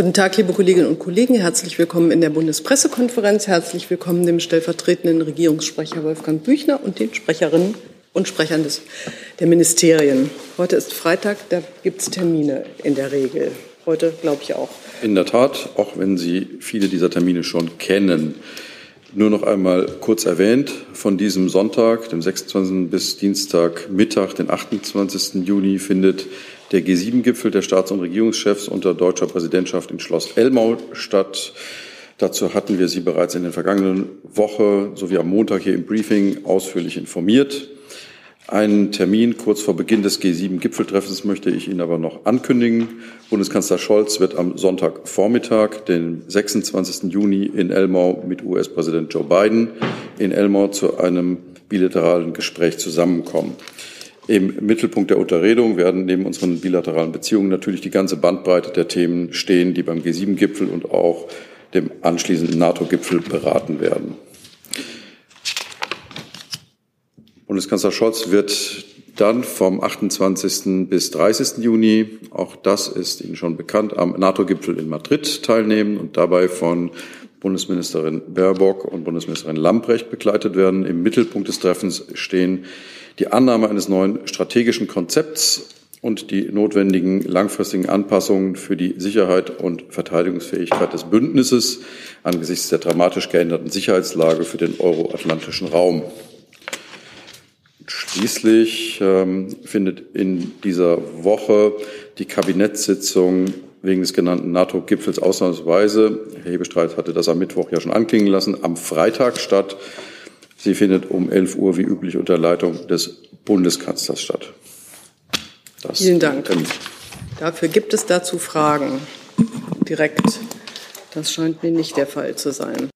Guten Tag, liebe Kolleginnen und Kollegen. Herzlich willkommen in der Bundespressekonferenz. Herzlich willkommen dem stellvertretenden Regierungssprecher Wolfgang Büchner und den Sprecherinnen und Sprechern des, der Ministerien. Heute ist Freitag, da gibt es Termine in der Regel. Heute glaube ich auch. In der Tat, auch wenn Sie viele dieser Termine schon kennen. Nur noch einmal kurz erwähnt, von diesem Sonntag, dem 26. bis Dienstag Mittag, den 28. Juni, findet der G7-Gipfel der Staats- und Regierungschefs unter deutscher Präsidentschaft in Schloss Elmau statt. Dazu hatten wir Sie bereits in der vergangenen Woche sowie am Montag hier im Briefing ausführlich informiert. Einen Termin kurz vor Beginn des G7-Gipfeltreffens möchte ich Ihnen aber noch ankündigen. Bundeskanzler Scholz wird am Sonntagvormittag, den 26. Juni in Elmau mit US-Präsident Joe Biden in Elmau zu einem bilateralen Gespräch zusammenkommen. Im Mittelpunkt der Unterredung werden neben unseren bilateralen Beziehungen natürlich die ganze Bandbreite der Themen stehen, die beim G7-Gipfel und auch dem anschließenden NATO-Gipfel beraten werden. Bundeskanzler Scholz wird dann vom 28. bis 30. Juni, auch das ist Ihnen schon bekannt, am NATO-Gipfel in Madrid teilnehmen und dabei von Bundesministerin Baerbock und Bundesministerin Lamprecht begleitet werden. Im Mittelpunkt des Treffens stehen die Annahme eines neuen strategischen Konzepts und die notwendigen langfristigen Anpassungen für die Sicherheit und Verteidigungsfähigkeit des Bündnisses angesichts der dramatisch geänderten Sicherheitslage für den euroatlantischen Raum. Schließlich ähm, findet in dieser Woche die Kabinettssitzung wegen des genannten NATO-Gipfels ausnahmsweise, Herr Hebestreit hatte das am Mittwoch ja schon anklingen lassen, am Freitag statt. Sie findet um 11 Uhr wie üblich unter Leitung des Bundeskanzlers statt. Das Vielen Dank. Dafür gibt es dazu Fragen. Direkt. Das scheint mir nicht der Fall zu sein.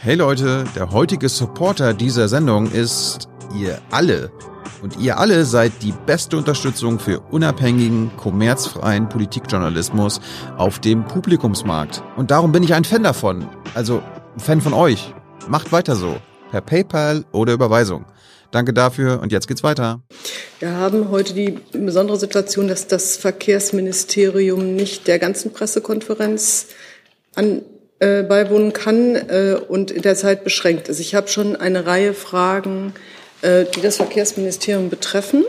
Hey Leute, der heutige Supporter dieser Sendung ist ihr alle. Und ihr alle seid die beste Unterstützung für unabhängigen, kommerzfreien Politikjournalismus auf dem Publikumsmarkt. Und darum bin ich ein Fan davon. Also ein Fan von euch. Macht weiter so. Per PayPal oder Überweisung. Danke dafür und jetzt geht's weiter. Wir haben heute die besondere Situation, dass das Verkehrsministerium nicht der ganzen Pressekonferenz an, äh, beiwohnen kann äh, und in der Zeit beschränkt ist. Ich habe schon eine Reihe Fragen äh, die das Verkehrsministerium betreffen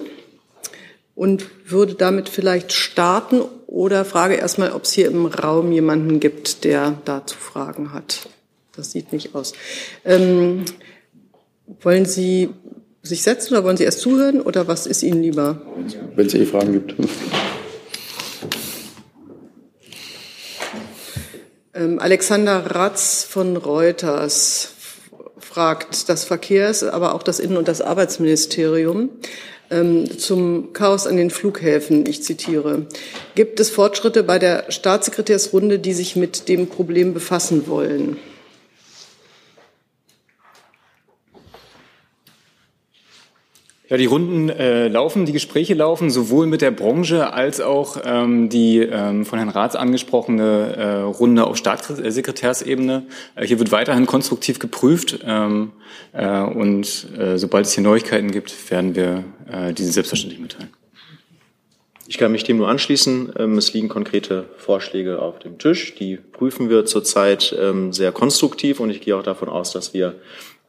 und würde damit vielleicht starten oder frage erstmal, ob es hier im Raum jemanden gibt, der dazu Fragen hat. Das sieht nicht aus. Ähm, wollen Sie sich setzen oder wollen Sie erst zuhören oder was ist Ihnen lieber? Wenn es eh Fragen gibt. Ähm, Alexander Ratz von Reuters fragt das Verkehrs-, aber auch das Innen- und das Arbeitsministerium ähm, zum Chaos an den Flughäfen. Ich zitiere. Gibt es Fortschritte bei der Staatssekretärsrunde, die sich mit dem Problem befassen wollen? Ja, die Runden äh, laufen, die Gespräche laufen, sowohl mit der Branche als auch ähm, die ähm, von Herrn Raths angesprochene äh, Runde auf Staatssekretärsebene. Äh, hier wird weiterhin konstruktiv geprüft ähm, äh, und äh, sobald es hier Neuigkeiten gibt, werden wir äh, diese selbstverständlich mitteilen. Ich kann mich dem nur anschließen. Ähm, es liegen konkrete Vorschläge auf dem Tisch. Die prüfen wir zurzeit ähm, sehr konstruktiv und ich gehe auch davon aus, dass wir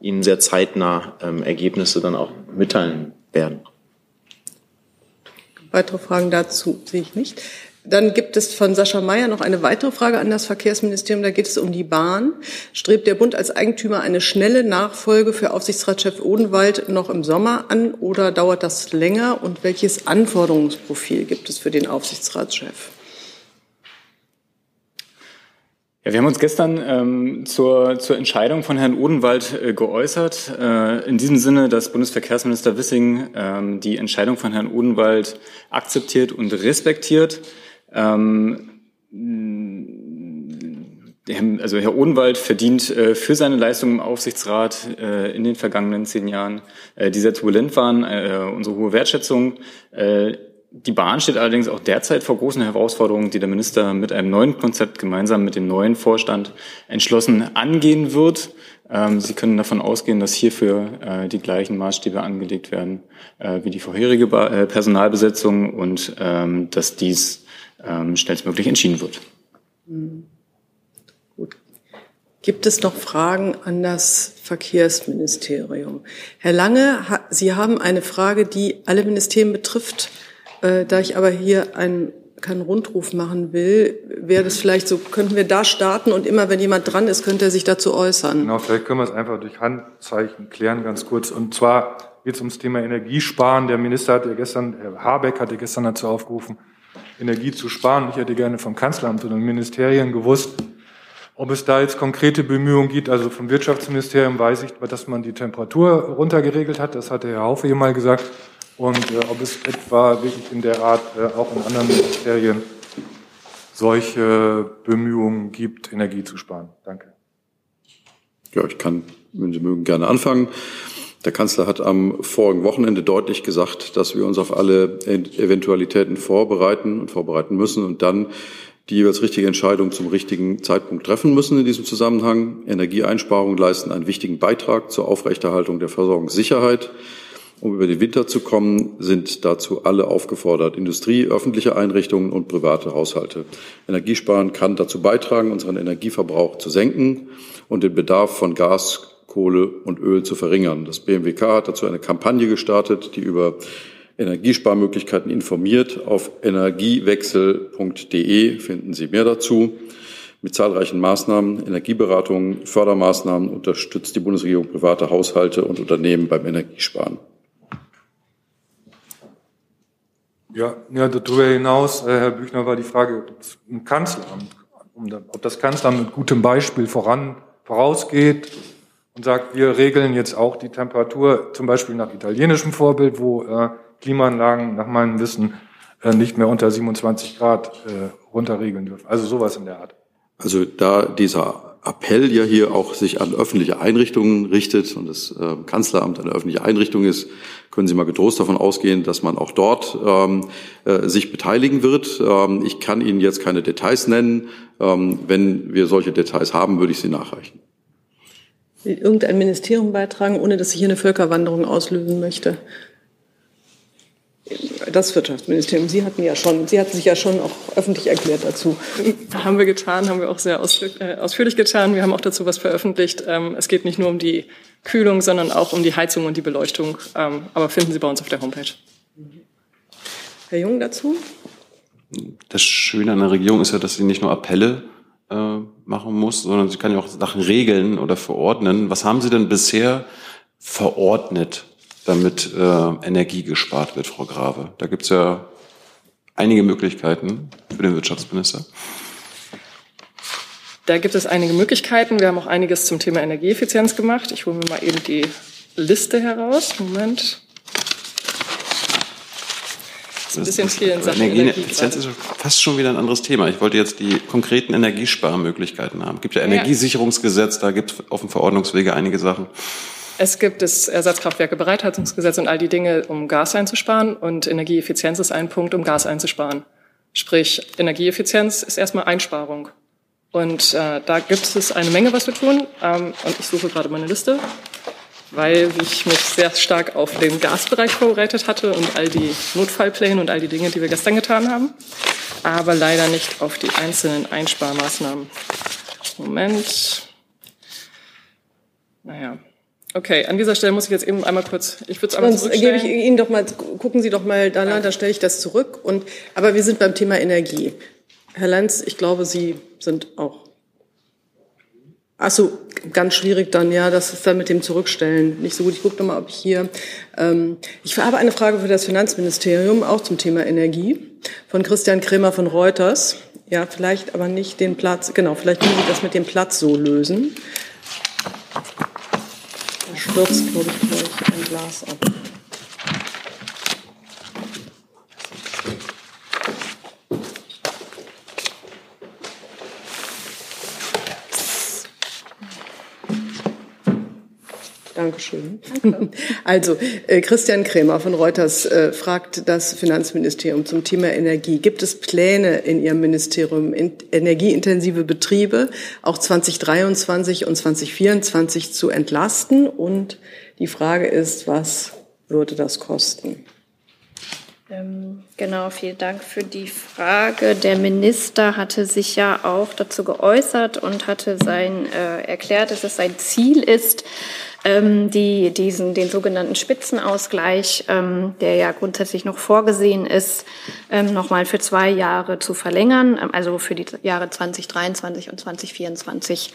Ihnen sehr zeitnah ähm, Ergebnisse dann auch mitteilen werden. Weitere Fragen dazu sehe ich nicht. Dann gibt es von Sascha Mayer noch eine weitere Frage an das Verkehrsministerium. Da geht es um die Bahn. Strebt der Bund als Eigentümer eine schnelle Nachfolge für Aufsichtsratschef Odenwald noch im Sommer an oder dauert das länger? Und welches Anforderungsprofil gibt es für den Aufsichtsratschef? Ja, wir haben uns gestern ähm, zur, zur Entscheidung von Herrn Odenwald äh, geäußert. Äh, in diesem Sinne, dass Bundesverkehrsminister Wissing ähm, die Entscheidung von Herrn Odenwald akzeptiert und respektiert. Ähm, also Herr Odenwald verdient äh, für seine Leistungen im Aufsichtsrat äh, in den vergangenen zehn Jahren, äh, die sehr turbulent waren, äh, unsere hohe Wertschätzung. Äh, die Bahn steht allerdings auch derzeit vor großen Herausforderungen, die der Minister mit einem neuen Konzept gemeinsam mit dem neuen Vorstand entschlossen angehen wird. Ähm, Sie können davon ausgehen, dass hierfür äh, die gleichen Maßstäbe angelegt werden äh, wie die vorherige Personalbesetzung und ähm, dass dies ähm, schnellstmöglich entschieden wird. Hm. Gut. Gibt es noch Fragen an das Verkehrsministerium? Herr Lange, Sie haben eine Frage, die alle Ministerien betrifft. Äh, da ich aber hier einen keinen Rundruf machen will, wäre das vielleicht so, könnten wir da starten und immer wenn jemand dran ist, könnte er sich dazu äußern. Genau, vielleicht können wir es einfach durch Handzeichen klären, ganz kurz. Und zwar geht es ums Thema Energiesparen. Der Minister hat ja gestern, Herr Habeck hatte gestern dazu aufgerufen, Energie zu sparen. Ich hätte gerne vom Kanzleramt oder den Ministerien gewusst, ob es da jetzt konkrete Bemühungen gibt. Also vom Wirtschaftsministerium weiß ich, dass man die Temperatur runtergeregelt hat. Das hatte Herr Haufe hier mal gesagt. Und äh, ob es etwa wirklich in der Art äh, auch in anderen Ministerien solche Bemühungen gibt, Energie zu sparen. Danke. Ja, ich kann, wenn Sie mögen, gerne anfangen. Der Kanzler hat am vorigen Wochenende deutlich gesagt, dass wir uns auf alle Eventualitäten vorbereiten und vorbereiten müssen und dann die jeweils richtige Entscheidung zum richtigen Zeitpunkt treffen müssen in diesem Zusammenhang. Energieeinsparungen leisten einen wichtigen Beitrag zur Aufrechterhaltung der Versorgungssicherheit. Um über den Winter zu kommen, sind dazu alle aufgefordert, Industrie, öffentliche Einrichtungen und private Haushalte. Energiesparen kann dazu beitragen, unseren Energieverbrauch zu senken und den Bedarf von Gas, Kohle und Öl zu verringern. Das BMWK hat dazu eine Kampagne gestartet, die über Energiesparmöglichkeiten informiert. Auf energiewechsel.de finden Sie mehr dazu. Mit zahlreichen Maßnahmen, Energieberatungen, Fördermaßnahmen unterstützt die Bundesregierung private Haushalte und Unternehmen beim Energiesparen. Ja, ja darüber hinaus, äh, Herr Büchner, war die Frage im Kanzleramt, ob das Kanzleramt mit gutem Beispiel voran, vorausgeht und sagt, wir regeln jetzt auch die Temperatur zum Beispiel nach italienischem Vorbild, wo äh, Klimaanlagen nach meinem Wissen äh, nicht mehr unter 27 Grad äh, runterregeln dürfen. Also sowas in der Art. Also da dieser Appell ja hier auch sich an öffentliche Einrichtungen richtet und das äh, Kanzleramt eine öffentliche Einrichtung ist, können Sie mal getrost davon ausgehen, dass man auch dort ähm, äh, sich beteiligen wird. Ähm, ich kann Ihnen jetzt keine Details nennen. Ähm, wenn wir solche Details haben, würde ich sie nachreichen irgendein Ministerium beitragen, ohne dass ich hier eine Völkerwanderung auslösen möchte? Das Wirtschaftsministerium. Sie hatten ja schon, Sie hatten sich ja schon auch öffentlich erklärt dazu. Haben wir getan, haben wir auch sehr äh, ausführlich getan. Wir haben auch dazu was veröffentlicht. Ähm, es geht nicht nur um die Kühlung, sondern auch um die Heizung und die Beleuchtung. Ähm, aber finden Sie bei uns auf der Homepage. Herr Jung dazu? Das Schöne an der Regierung ist ja, dass sie nicht nur Appelle äh, machen muss, sondern sie kann ja auch Sachen regeln oder verordnen. Was haben Sie denn bisher verordnet, damit äh, Energie gespart wird, Frau Grave? Da gibt es ja einige Möglichkeiten für den Wirtschaftsminister. Da gibt es einige Möglichkeiten. Wir haben auch einiges zum Thema Energieeffizienz gemacht. Ich hole mir mal eben die Liste heraus. Moment ist ein bisschen viel in Sachen Energieeffizienz ist fast schon wieder ein anderes Thema. Ich wollte jetzt die konkreten Energiesparmöglichkeiten haben. Es gibt ja Energiesicherungsgesetz, da gibt es auf dem Verordnungswege einige Sachen. Es gibt das Ersatzkraftwerke Bereithaltungsgesetz und all die Dinge, um Gas einzusparen. Und Energieeffizienz ist ein Punkt, um Gas einzusparen. Sprich, Energieeffizienz ist erstmal Einsparung. Und äh, da gibt es eine Menge, was wir tun. Ähm, und ich suche gerade meine Liste weil ich mich sehr stark auf den Gasbereich vorbereitet hatte und all die Notfallpläne und all die Dinge, die wir gestern getan haben, aber leider nicht auf die einzelnen Einsparmaßnahmen. Moment. Naja. Okay, an dieser Stelle muss ich jetzt eben einmal kurz, ich würde es einmal Sonst gebe ich Ihnen doch mal, gucken Sie doch mal da, ja. da stelle ich das zurück. Und, aber wir sind beim Thema Energie. Herr Lenz, ich glaube, Sie sind auch Ach so, ganz schwierig dann, ja, das ist dann mit dem Zurückstellen nicht so gut. Ich gucke nochmal, ob ich hier, ähm, ich habe eine Frage für das Finanzministerium, auch zum Thema Energie, von Christian Kremer von Reuters. Ja, vielleicht aber nicht den Platz, genau, vielleicht muss ich das mit dem Platz so lösen. Stürzt, glaube ich, gleich ein Glas ab. Dankeschön. Danke. Also, äh, Christian Krämer von Reuters äh, fragt das Finanzministerium zum Thema Energie. Gibt es Pläne in Ihrem Ministerium, in, energieintensive Betriebe auch 2023 und 2024 zu entlasten? Und die Frage ist, was würde das kosten? Ähm, genau, vielen Dank für die Frage. Der Minister hatte sich ja auch dazu geäußert und hatte sein äh, erklärt, dass es sein Ziel ist, ähm, die, diesen, den sogenannten Spitzenausgleich, ähm, der ja grundsätzlich noch vorgesehen ist, ähm, nochmal für zwei Jahre zu verlängern, ähm, also für die Jahre 2023 und 2024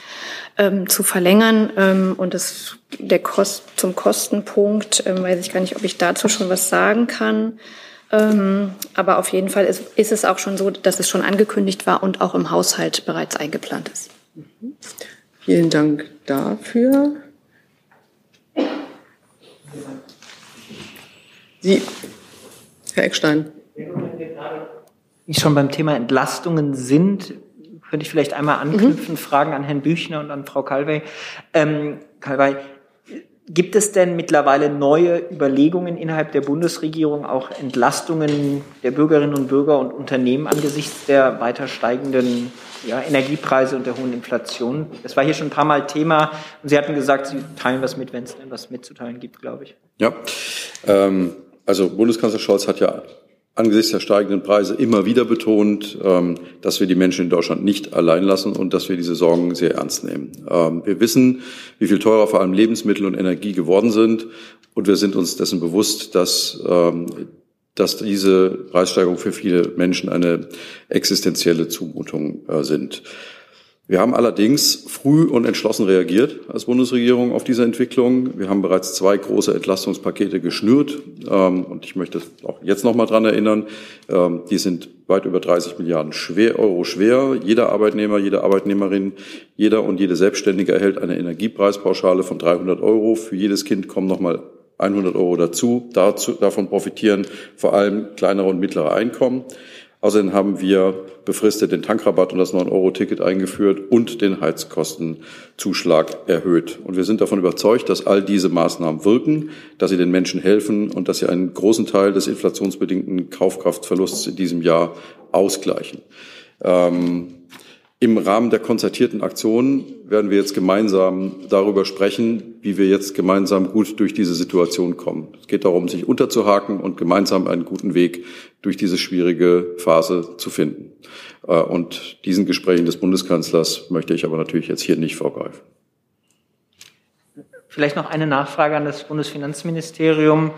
ähm, zu verlängern. Ähm, und das, der Kost, zum Kostenpunkt ähm, weiß ich gar nicht, ob ich dazu schon was sagen kann. Ähm, aber auf jeden Fall ist, ist es auch schon so, dass es schon angekündigt war und auch im Haushalt bereits eingeplant ist. Vielen Dank dafür. Sie, Herr Eckstein. Wie schon beim Thema Entlastungen sind, könnte ich vielleicht einmal anknüpfen, mhm. Fragen an Herrn Büchner und an Frau Calvey. Ähm, Calvey, Gibt es denn mittlerweile neue Überlegungen innerhalb der Bundesregierung, auch Entlastungen der Bürgerinnen und Bürger und Unternehmen angesichts der weiter steigenden ja, Energiepreise und der hohen Inflation? Das war hier schon ein paar Mal Thema und Sie hatten gesagt, Sie teilen was mit, wenn es denn was mitzuteilen gibt, glaube ich. Ja, ähm, also Bundeskanzler Scholz hat ja angesichts der steigenden Preise immer wieder betont, ähm, dass wir die Menschen in Deutschland nicht allein lassen und dass wir diese Sorgen sehr ernst nehmen. Ähm, wir wissen, wie viel teurer vor allem Lebensmittel und Energie geworden sind und wir sind uns dessen bewusst, dass ähm, dass diese Preissteigerungen für viele Menschen eine existenzielle Zumutung äh, sind. Wir haben allerdings früh und entschlossen reagiert als Bundesregierung auf diese Entwicklung. Wir haben bereits zwei große Entlastungspakete geschnürt ähm, und ich möchte auch jetzt noch mal dran erinnern. Ähm, die sind weit über 30 Milliarden schwer, Euro schwer. Jeder Arbeitnehmer, jede Arbeitnehmerin, jeder und jede Selbstständige erhält eine Energiepreispauschale von 300 Euro. Für jedes Kind kommen noch mal 100 Euro dazu. dazu davon profitieren vor allem kleinere und mittlere Einkommen. Außerdem haben wir befristet den Tankrabatt und das 9-Euro-Ticket eingeführt und den Heizkostenzuschlag erhöht. Und wir sind davon überzeugt, dass all diese Maßnahmen wirken, dass sie den Menschen helfen und dass sie einen großen Teil des inflationsbedingten Kaufkraftverlusts in diesem Jahr ausgleichen. Ähm, im Rahmen der konzertierten Aktion werden wir jetzt gemeinsam darüber sprechen, wie wir jetzt gemeinsam gut durch diese Situation kommen. Es geht darum, sich unterzuhaken und gemeinsam einen guten Weg durch diese schwierige Phase zu finden. Äh, und diesen Gesprächen des Bundeskanzlers möchte ich aber natürlich jetzt hier nicht vorgreifen. Vielleicht noch eine Nachfrage an das Bundesfinanzministerium.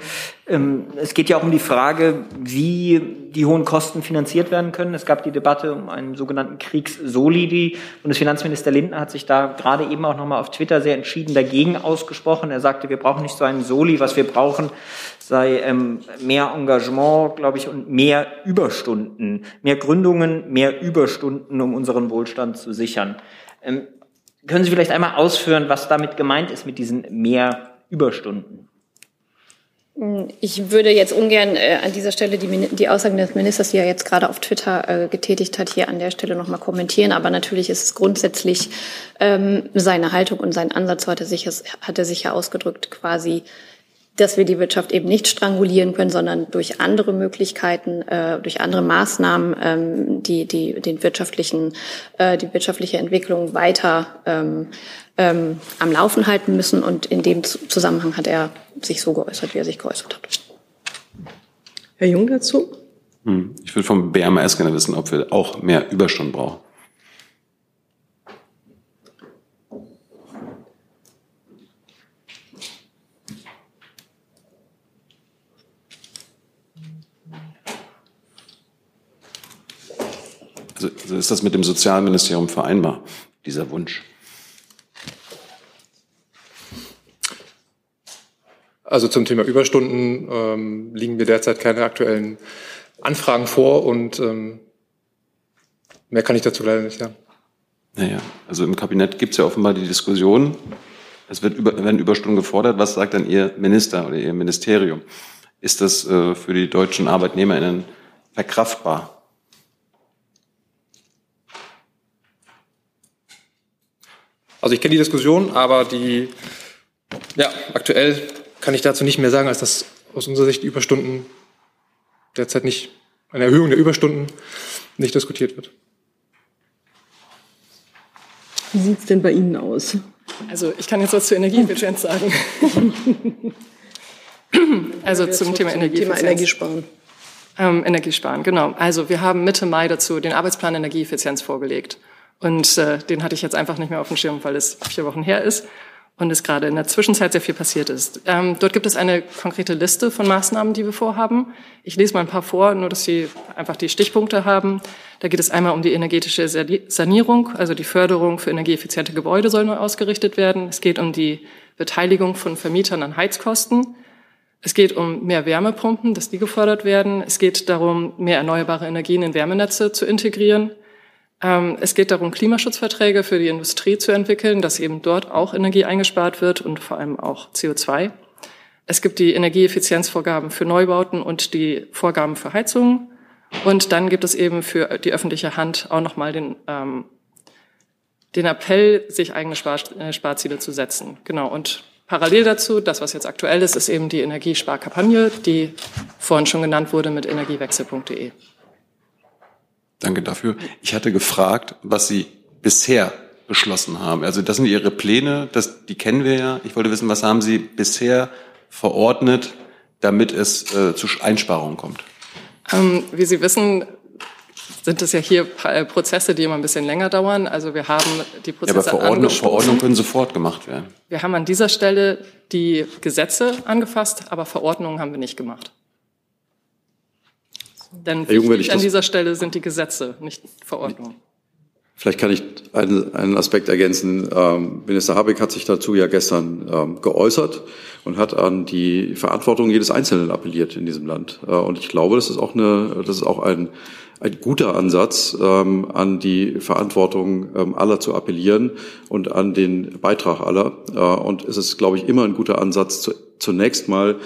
Ähm, es geht ja auch um die Frage, wie die hohen Kosten finanziert werden können. Es gab die Debatte um einen sogenannten Kriegsolidi. Bundesfinanzminister Lindner hat sich da gerade eben auch nochmal auf Twitter sehr entschieden dagegen ausgesprochen. Er sagte, wir brauchen nicht so einen Soli. Was wir brauchen, sei ähm, mehr Engagement, glaube ich, und mehr Überstunden, mehr Gründungen, mehr Überstunden, um unseren Wohlstand zu sichern. Können Sie vielleicht einmal ausführen, was damit gemeint ist mit diesen mehr Überstunden? Ich würde jetzt ungern äh, an dieser Stelle die, die, Aussagen des Ministers, die er jetzt gerade auf Twitter äh, getätigt hat, hier an der Stelle nochmal kommentieren. Aber natürlich ist es grundsätzlich ähm, seine Haltung und sein Ansatz sich, hat er sich ja ausgedrückt, quasi dass wir die Wirtschaft eben nicht strangulieren können, sondern durch andere Möglichkeiten, äh, durch andere Maßnahmen ähm, die, die, den wirtschaftlichen, äh, die wirtschaftliche Entwicklung weiter ähm, ähm, am Laufen halten müssen. Und in dem Zusammenhang hat er sich so geäußert, wie er sich geäußert hat. Herr Jung dazu? Hm. Ich würde vom BMS gerne wissen, ob wir auch mehr Überstunden brauchen. Also ist das mit dem Sozialministerium vereinbar, dieser Wunsch? Also zum Thema Überstunden ähm, liegen mir derzeit keine aktuellen Anfragen vor und ähm, mehr kann ich dazu leider nicht sagen. Naja, also im Kabinett gibt es ja offenbar die Diskussion, es wird über, werden Überstunden gefordert. Was sagt dann Ihr Minister oder Ihr Ministerium? Ist das äh, für die deutschen ArbeitnehmerInnen verkraftbar? Also ich kenne die Diskussion, aber die, ja, aktuell kann ich dazu nicht mehr sagen, als dass aus unserer Sicht Überstunden derzeit nicht, eine Erhöhung der Überstunden nicht diskutiert wird. Wie sieht es denn bei Ihnen aus? Also ich kann jetzt was zur Energieeffizienz sagen. also zum Thema Energieeffizienz. Thema Energiesparen. Ähm, Energiesparen, genau. Also wir haben Mitte Mai dazu den Arbeitsplan Energieeffizienz vorgelegt. Und äh, den hatte ich jetzt einfach nicht mehr auf dem Schirm, weil es vier Wochen her ist und es gerade in der Zwischenzeit sehr viel passiert ist. Ähm, dort gibt es eine konkrete Liste von Maßnahmen, die wir vorhaben. Ich lese mal ein paar vor, nur dass Sie einfach die Stichpunkte haben. Da geht es einmal um die energetische Sanierung, also die Förderung für energieeffiziente Gebäude soll neu ausgerichtet werden. Es geht um die Beteiligung von Vermietern an Heizkosten. Es geht um mehr Wärmepumpen, dass die gefördert werden. Es geht darum, mehr erneuerbare Energien in Wärmenetze zu integrieren. Ähm, es geht darum, Klimaschutzverträge für die Industrie zu entwickeln, dass eben dort auch Energie eingespart wird und vor allem auch CO2. Es gibt die Energieeffizienzvorgaben für Neubauten und die Vorgaben für Heizungen. Und dann gibt es eben für die öffentliche Hand auch nochmal den, ähm, den Appell, sich eigene Spar äh, Sparziele zu setzen. Genau. Und Parallel dazu, das, was jetzt aktuell ist, ist eben die Energiesparkampagne, die vorhin schon genannt wurde mit energiewechsel.de. Danke dafür. Ich hatte gefragt, was Sie bisher beschlossen haben. Also das sind Ihre Pläne, das, die kennen wir ja. Ich wollte wissen, was haben Sie bisher verordnet, damit es äh, zu Einsparungen kommt? Ähm, wie Sie wissen, sind es ja hier äh, Prozesse, die immer ein bisschen länger dauern. Also wir haben die Prozesse ja, aber Verordnung, Verordnung können sofort gemacht werden. Wir haben an dieser Stelle die Gesetze angefasst, aber Verordnungen haben wir nicht gemacht. Denn Jung, an dieser Stelle sind die Gesetze, nicht Verordnungen. Vielleicht kann ich einen, einen Aspekt ergänzen. Ähm, Minister Habeck hat sich dazu ja gestern ähm, geäußert und hat an die Verantwortung jedes Einzelnen appelliert in diesem Land. Äh, und ich glaube, das ist auch eine, das ist auch ein ein guter Ansatz, ähm, an die Verantwortung ähm, aller zu appellieren und an den Beitrag aller. Äh, und es ist, glaube ich, immer ein guter Ansatz, zu, zunächst mal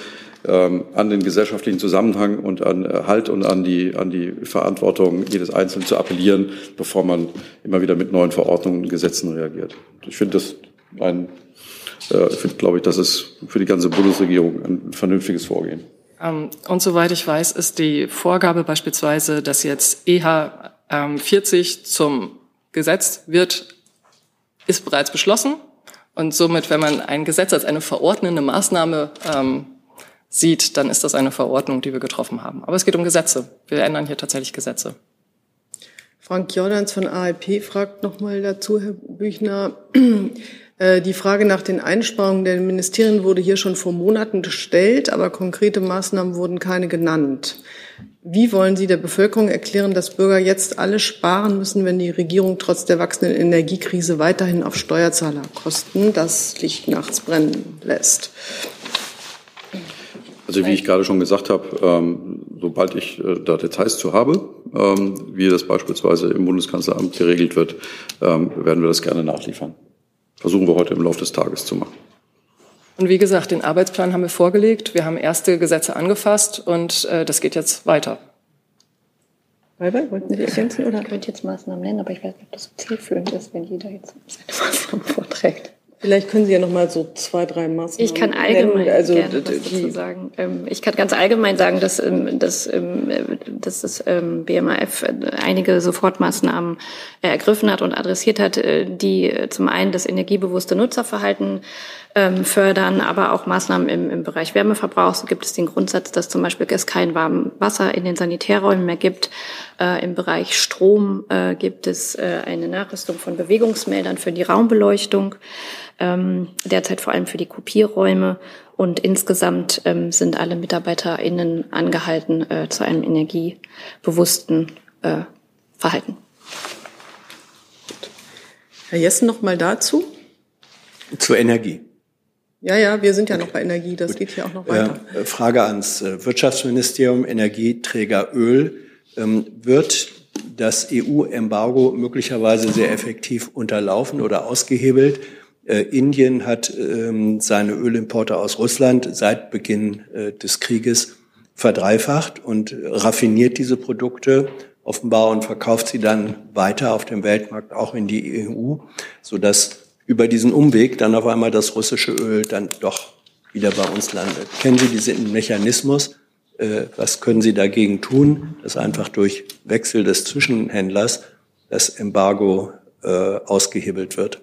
ähm, an den gesellschaftlichen Zusammenhang und an äh, Halt und an die, an die Verantwortung jedes Einzelnen zu appellieren, bevor man immer wieder mit neuen Verordnungen und Gesetzen reagiert. Ich finde das ein, äh, ich finde, glaube ich, das ist für die ganze Bundesregierung ein vernünftiges Vorgehen. Ähm, und soweit ich weiß, ist die Vorgabe beispielsweise, dass jetzt EH 40 ähm, zum Gesetz wird, ist bereits beschlossen. Und somit, wenn man ein Gesetz als eine verordnende Maßnahme ähm, sieht, dann ist das eine Verordnung, die wir getroffen haben. Aber es geht um Gesetze. Wir ändern hier tatsächlich Gesetze. Frank Jordans von ALP fragt nochmal dazu, Herr Büchner. Äh, die Frage nach den Einsparungen der Ministerien wurde hier schon vor Monaten gestellt, aber konkrete Maßnahmen wurden keine genannt. Wie wollen Sie der Bevölkerung erklären, dass Bürger jetzt alle sparen müssen, wenn die Regierung trotz der wachsenden Energiekrise weiterhin auf Steuerzahlerkosten das Licht nachts brennen lässt? Also wie ich gerade schon gesagt habe, ähm, sobald ich äh, da Details zu habe, ähm, wie das beispielsweise im Bundeskanzleramt geregelt wird, ähm, werden wir das gerne nachliefern versuchen wir heute im Laufe des Tages zu machen. Und wie gesagt, den Arbeitsplan haben wir vorgelegt. Wir haben erste Gesetze angefasst und äh, das geht jetzt weiter. Weiber, wollten Sie ergänzen? Oder? Ich könnte jetzt Maßnahmen nennen, aber ich weiß nicht, ob das zielführend ist, wenn jeder jetzt seine Maßnahmen vorträgt. Vielleicht können Sie ja noch mal so zwei, drei Maßnahmen Ich kann allgemein nennen. Also, gerne was dazu sagen. Ähm, ich kann ganz allgemein sagen, dass, ähm, dass, ähm, dass das BMAF einige Sofortmaßnahmen ergriffen hat und adressiert hat, äh, die zum einen das energiebewusste Nutzerverhalten fördern, aber auch Maßnahmen im, im Bereich Wärmeverbrauch. So gibt es den Grundsatz, dass zum Beispiel es kein warmes Wasser in den Sanitärräumen mehr gibt. Äh, Im Bereich Strom äh, gibt es eine Nachrüstung von Bewegungsmeldern für die Raumbeleuchtung ähm, derzeit vor allem für die Kopierräume. Und insgesamt ähm, sind alle MitarbeiterInnen angehalten äh, zu einem energiebewussten äh, Verhalten. Herr Jessen noch mal dazu? Zur Energie. Ja, ja, wir sind ja noch bei Energie, das Gut. geht hier auch noch weiter. Äh, Frage ans äh, Wirtschaftsministerium, Energieträger Öl. Ähm, wird das EU-Embargo möglicherweise sehr effektiv unterlaufen oder ausgehebelt? Äh, Indien hat ähm, seine Ölimporte aus Russland seit Beginn äh, des Krieges verdreifacht und raffiniert diese Produkte offenbar und verkauft sie dann weiter auf dem Weltmarkt auch in die EU, so dass über diesen Umweg dann auf einmal das russische Öl dann doch wieder bei uns landet. Kennen Sie diesen Mechanismus? Äh, was können Sie dagegen tun, dass einfach durch Wechsel des Zwischenhändlers das Embargo äh, ausgehebelt wird?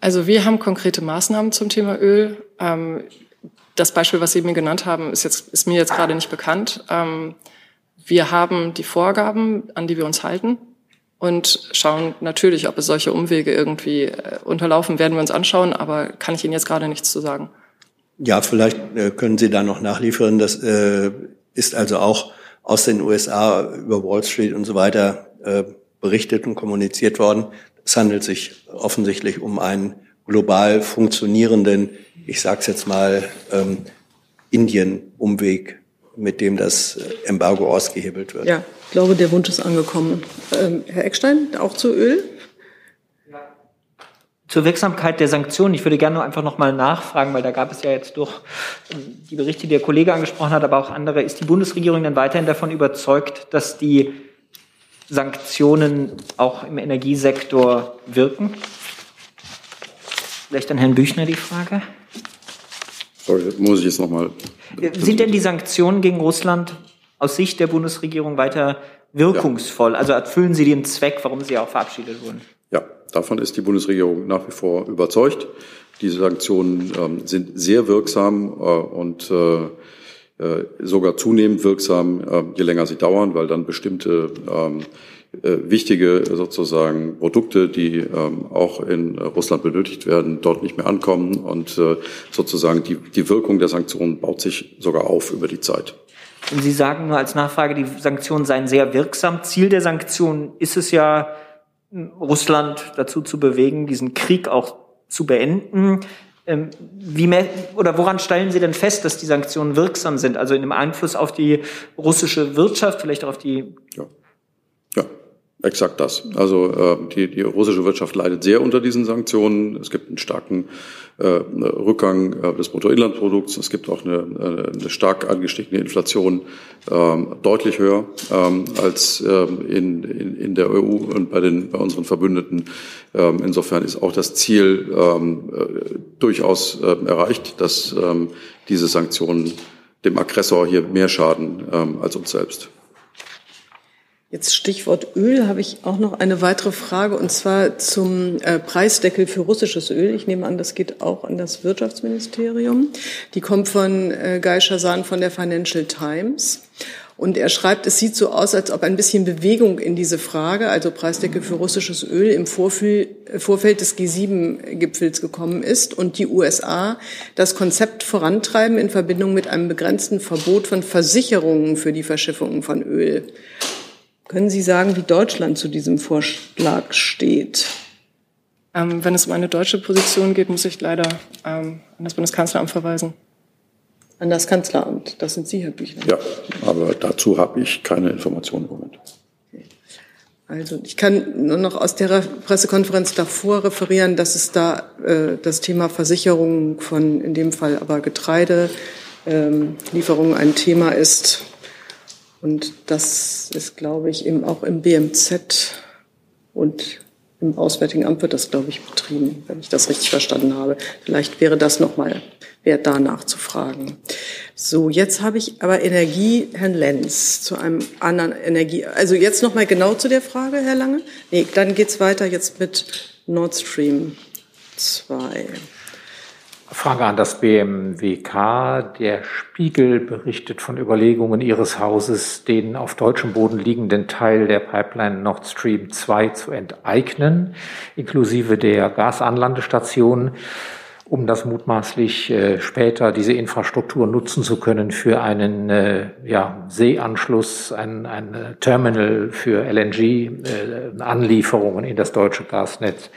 Also wir haben konkrete Maßnahmen zum Thema Öl. Ähm, Das Beispiel, was Sie mir genannt haben, ist, jetzt, ist mir jetzt gerade nicht bekannt. Ähm, wir haben die Vorgaben, an die wir uns halten und schauen natürlich, ob es solche Umwege irgendwie äh, unterlaufen, werden wir uns anschauen, aber kann ich Ihnen jetzt gerade nichts zu sagen. Ja, vielleicht äh, können Sie da noch nachliefern. Das äh, ist also auch aus den USA über Wall Street und so weiter berichtet und kommuniziert worden. Es handelt sich offensichtlich um einen global funktionierenden, ich sage es jetzt mal, ähm, Indien-Umweg, mit dem das Embargo ausgehebelt wird. Ja, ich glaube, der Wunsch ist angekommen. Ähm, Herr Eckstein, auch zu Öl? Zur Wirksamkeit der Sanktionen. Ich würde gerne einfach noch mal nachfragen, weil da gab es ja jetzt durch ähm, die Berichte, die der Kollege angesprochen hat, aber auch andere. Ist die Bundesregierung denn weiterhin davon überzeugt, dass die Sanktionen auch im Energiesektor wirken? Vielleicht an Herrn Büchner die Frage. Sorry, muss ich jetzt nochmal. Sind denn die Sanktionen gegen Russland aus Sicht der Bundesregierung weiter wirkungsvoll? Ja. Also erfüllen sie den Zweck, warum sie auch verabschiedet wurden? Ja, davon ist die Bundesregierung nach wie vor überzeugt. Diese Sanktionen ähm, sind sehr wirksam äh, und äh, äh, sogar zunehmend wirksam, äh, je länger sie dauern, weil dann bestimmte ähm, äh, wichtige sozusagen Produkte, die ähm, auch in Russland benötigt werden, dort nicht mehr ankommen und äh, sozusagen die, die Wirkung der Sanktionen baut sich sogar auf über die Zeit. Und Sie sagen nur als Nachfrage, die Sanktionen seien sehr wirksam. Ziel der Sanktionen ist es ja, Russland dazu zu bewegen, diesen Krieg auch zu beenden. Ähm, wie oder woran stellen Sie denn fest, dass die Sanktionen wirksam sind? Also in dem Einfluss auf die russische Wirtschaft, vielleicht auch auf die. Ja exakt das. Also äh, die, die russische Wirtschaft leidet sehr unter diesen Sanktionen. Es gibt einen starken äh, Rückgang äh, des Bruttoinlandprodukts. Es gibt auch eine, eine stark angestiegene Inflation, ähm, deutlich höher ähm, als ähm, in, in, in der EU und bei, den, bei unseren Verbündeten. Ähm, insofern ist auch das Ziel ähm, äh, durchaus äh, erreicht, dass ähm, diese Sanktionen dem Aggressor hier mehr schaden ähm, als uns selbst. Jetzt Stichwort Öl habe ich auch noch eine weitere Frage und zwar zum äh, Preisdeckel für russisches Öl. Ich nehme an, das geht auch an das Wirtschaftsministerium. Die kommt von äh, Guy Shazan von der Financial Times. Und er schreibt, es sieht so aus, als ob ein bisschen Bewegung in diese Frage, also Preisdeckel für russisches Öl, im Vorfeld des G7-Gipfels gekommen ist und die USA das Konzept vorantreiben in Verbindung mit einem begrenzten Verbot von Versicherungen für die Verschiffung von Öl. Können Sie sagen, wie Deutschland zu diesem Vorschlag steht? Ähm, wenn es um eine deutsche Position geht, muss ich leider ähm, an das Bundeskanzleramt verweisen. An das Kanzleramt, das sind Sie, Herr Büchner. Ja, aber dazu habe ich keine Informationen im Moment. Also ich kann nur noch aus der Pressekonferenz davor referieren, dass es da äh, das Thema Versicherung von in dem Fall aber Getreidelieferungen ähm, ein Thema ist, und das ist, glaube ich, eben auch im BMZ und im Auswärtigen Amt wird das, glaube ich, betrieben, wenn ich das richtig verstanden habe. Vielleicht wäre das nochmal wert, da nachzufragen. So, jetzt habe ich aber Energie, Herrn Lenz, zu einem anderen Energie. Also jetzt nochmal genau zu der Frage, Herr Lange. Nee, dann geht's weiter jetzt mit Nord Stream 2. Frage an das BMWK. Der Spiegel berichtet von Überlegungen Ihres Hauses, den auf deutschem Boden liegenden Teil der Pipeline Nord Stream 2 zu enteignen, inklusive der Gasanlandestation, um das mutmaßlich äh, später diese Infrastruktur nutzen zu können für einen äh, ja, Seeanschluss, ein, ein äh, Terminal für LNG-Anlieferungen äh, in das deutsche Gasnetz.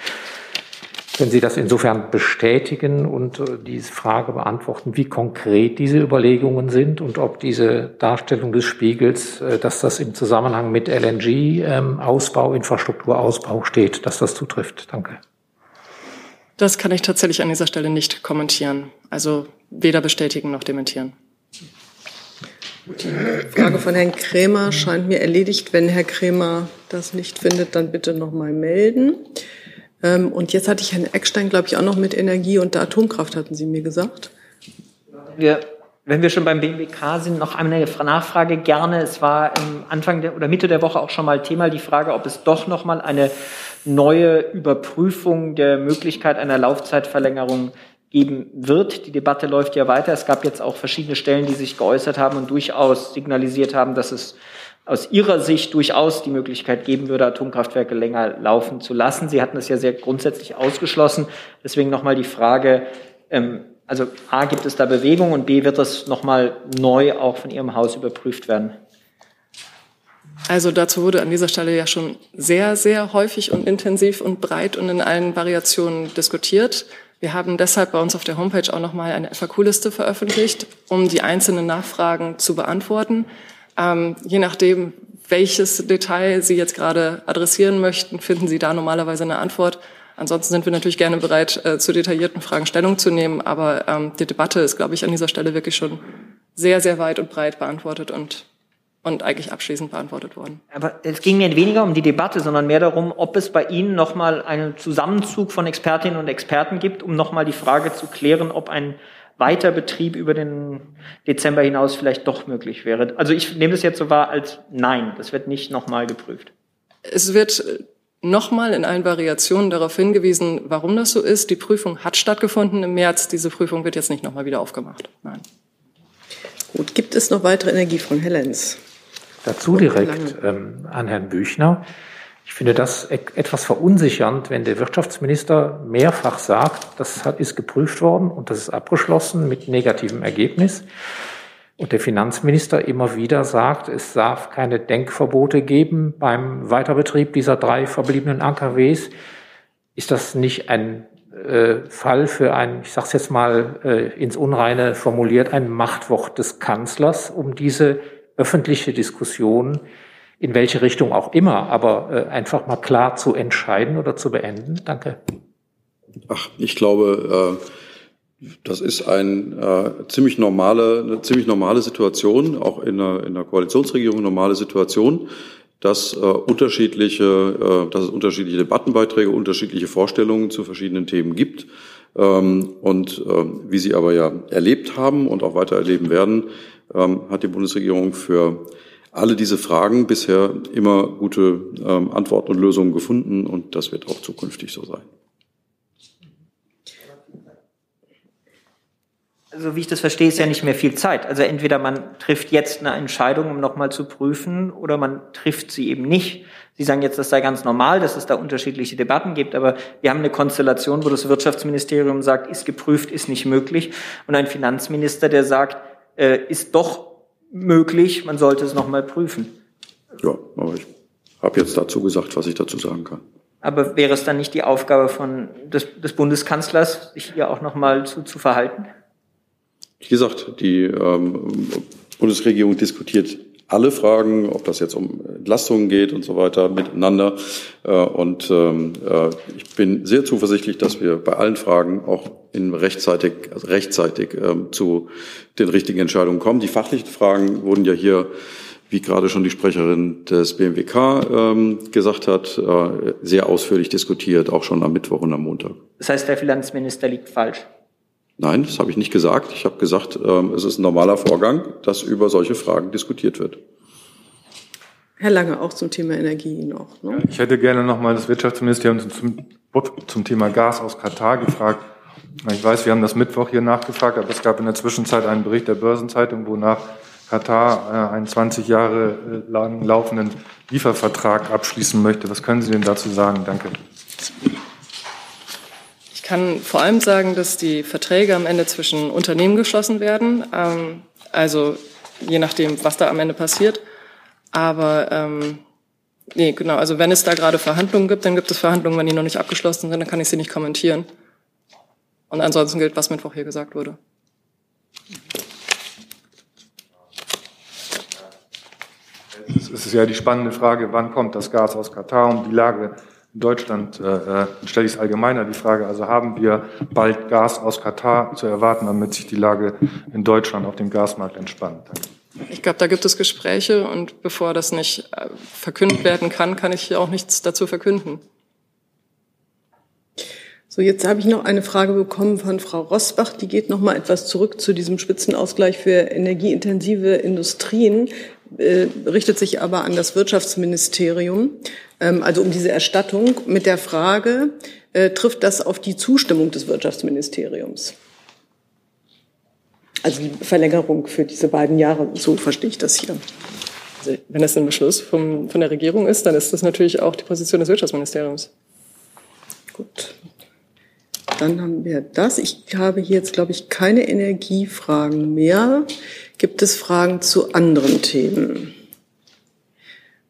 Können Sie das insofern bestätigen und äh, diese Frage beantworten, wie konkret diese Überlegungen sind und ob diese Darstellung des Spiegels, äh, dass das im Zusammenhang mit LNG-Ausbau, ähm, Infrastrukturausbau steht, dass das zutrifft? Danke. Das kann ich tatsächlich an dieser Stelle nicht kommentieren. Also weder bestätigen noch dementieren. Die Frage von Herrn Krämer scheint mir erledigt. Wenn Herr Krämer das nicht findet, dann bitte noch mal melden. Ähm, und jetzt hatte ich Herrn Eckstein, glaube ich, auch noch mit Energie und der Atomkraft, hatten Sie mir gesagt. Wir, wenn wir schon beim BMWK sind, noch eine Nachfrage gerne. Es war Anfang der, oder Mitte der Woche auch schon mal Thema die Frage, ob es doch noch mal eine neue Überprüfung der Möglichkeit einer Laufzeitverlängerung geben wird. Die Debatte läuft ja weiter. Es gab jetzt auch verschiedene Stellen, die sich geäußert haben und durchaus signalisiert haben, dass es aus Ihrer Sicht durchaus die Möglichkeit geben würde, Atomkraftwerke länger laufen zu lassen. Sie hatten es ja sehr grundsätzlich ausgeschlossen. Deswegen nochmal die Frage, ähm, also A, gibt es da Bewegung und B, wird das nochmal neu auch von Ihrem Haus überprüft werden? Also dazu wurde an dieser Stelle ja schon sehr, sehr häufig und intensiv und breit und in allen Variationen diskutiert. Wir haben deshalb bei uns auf der Homepage auch nochmal eine FAQ-Liste veröffentlicht, um die einzelnen Nachfragen zu beantworten. Ähm, je nachdem, welches Detail Sie jetzt gerade adressieren möchten, finden Sie da normalerweise eine Antwort. Ansonsten sind wir natürlich gerne bereit, äh, zu detaillierten Fragen Stellung zu nehmen. Aber ähm, die Debatte ist, glaube ich, an dieser Stelle wirklich schon sehr, sehr weit und breit beantwortet und und eigentlich abschließend beantwortet worden. Aber es ging mir weniger um die Debatte, sondern mehr darum, ob es bei Ihnen nochmal einen Zusammenzug von Expertinnen und Experten gibt, um nochmal die Frage zu klären, ob ein Weiterbetrieb über den Dezember hinaus vielleicht doch möglich wäre. Also ich nehme das jetzt so wahr als Nein, das wird nicht nochmal geprüft. Es wird nochmal in allen Variationen darauf hingewiesen, warum das so ist. Die Prüfung hat stattgefunden im März. Diese Prüfung wird jetzt nicht nochmal wieder aufgemacht. Nein. Gut, gibt es noch weitere Energiefragen? Herr Lenz. Dazu direkt ähm, an Herrn Büchner. Ich finde das e-, etwas verunsichernd, wenn der Wirtschaftsminister mehrfach sagt, das ist geprüft worden und das ist abgeschlossen mit negativem Ergebnis. Und der Finanzminister immer wieder sagt, es darf keine Denkverbote geben beim Weiterbetrieb dieser drei verbliebenen AKWs. Ist das nicht ein äh, Fall für ein, ich sage es jetzt mal äh, ins Unreine formuliert, ein Machtwort des Kanzlers, um diese öffentliche Diskussion in welche Richtung auch immer, aber äh, einfach mal klar zu entscheiden oder zu beenden? Danke. Ach, ich glaube, äh, das ist ein, äh, ziemlich normale, eine ziemlich normale Situation, auch in einer, in einer Koalitionsregierung normale Situation, dass äh, unterschiedliche, äh, dass es unterschiedliche Debattenbeiträge, unterschiedliche Vorstellungen zu verschiedenen Themen gibt. Ähm, und äh, wie Sie aber ja erlebt haben und auch weiter erleben werden, ähm, hat die Bundesregierung für alle diese Fragen bisher immer gute ähm, Antworten und Lösungen gefunden und das wird auch zukünftig so sein. Also wie ich das verstehe, ist ja nicht mehr viel Zeit. Also entweder man trifft jetzt eine Entscheidung, um nochmal zu prüfen, oder man trifft sie eben nicht. Sie sagen jetzt, das sei ganz normal, dass es da unterschiedliche Debatten gibt, aber wir haben eine Konstellation, wo das Wirtschaftsministerium sagt, ist geprüft, ist nicht möglich, und ein Finanzminister, der sagt, äh, ist doch möglich, man sollte es nochmal prüfen. Ja, aber ich habe jetzt dazu gesagt, was ich dazu sagen kann. Aber wäre es dann nicht die Aufgabe von des, des Bundeskanzlers, sich hier auch nochmal zu, zu verhalten? Wie gesagt, die ähm, Bundesregierung diskutiert alle Fragen, ob das jetzt um Entlastungen geht und so weiter, miteinander. Äh, und ähm, äh, ich bin sehr zuversichtlich, dass wir bei allen Fragen auch in rechtzeitig, also rechtzeitig ähm, zu den richtigen Entscheidungen kommen. Die fachlichen Fragen wurden ja hier, wie gerade schon die Sprecherin des BMWK ähm, gesagt hat, äh, sehr ausführlich diskutiert, auch schon am Mittwoch und am Montag. Das heißt, der Finanzminister liegt falsch. Nein, das habe ich nicht gesagt. Ich habe gesagt, ähm, es ist ein normaler Vorgang, dass über solche Fragen diskutiert wird. Herr Lange, auch zum Thema Energie noch. Ne? Ich hätte gerne noch mal das Wirtschaftsministerium zum, zum Thema Gas aus Katar gefragt. Ich weiß, wir haben das Mittwoch hier nachgefragt, aber es gab in der Zwischenzeit einen Bericht der Börsenzeitung, wonach Katar äh, einen 20 Jahre äh, lang laufenden Liefervertrag abschließen möchte. Was können Sie denn dazu sagen? Danke kann vor allem sagen, dass die Verträge am Ende zwischen Unternehmen geschlossen werden. Ähm, also je nachdem, was da am Ende passiert. Aber ähm, nee, genau, also wenn es da gerade Verhandlungen gibt, dann gibt es Verhandlungen, wenn die noch nicht abgeschlossen sind, dann kann ich sie nicht kommentieren. Und ansonsten gilt, was Mittwoch hier gesagt wurde. Es ist ja die spannende Frage, wann kommt das Gas aus Katar und die Lage in Deutschland äh, äh stelle ich es allgemeiner die Frage, also haben wir bald Gas aus Katar zu erwarten, damit sich die Lage in Deutschland auf dem Gasmarkt entspannt? Danke. Ich glaube, da gibt es Gespräche und bevor das nicht äh, verkündet werden kann, kann ich auch nichts dazu verkünden. So, jetzt habe ich noch eine Frage bekommen von Frau Rosbach. Die geht noch mal etwas zurück zu diesem Spitzenausgleich für energieintensive Industrien, äh, richtet sich aber an das Wirtschaftsministerium ähm, also um diese Erstattung mit der Frage, äh, trifft das auf die Zustimmung des Wirtschaftsministeriums? Also die Verlängerung für diese beiden Jahre, so verstehe ich das hier. Also wenn das ein Beschluss vom, von der Regierung ist, dann ist das natürlich auch die Position des Wirtschaftsministeriums. Gut. Dann haben wir das. Ich habe hier jetzt, glaube ich, keine Energiefragen mehr. Gibt es Fragen zu anderen Themen?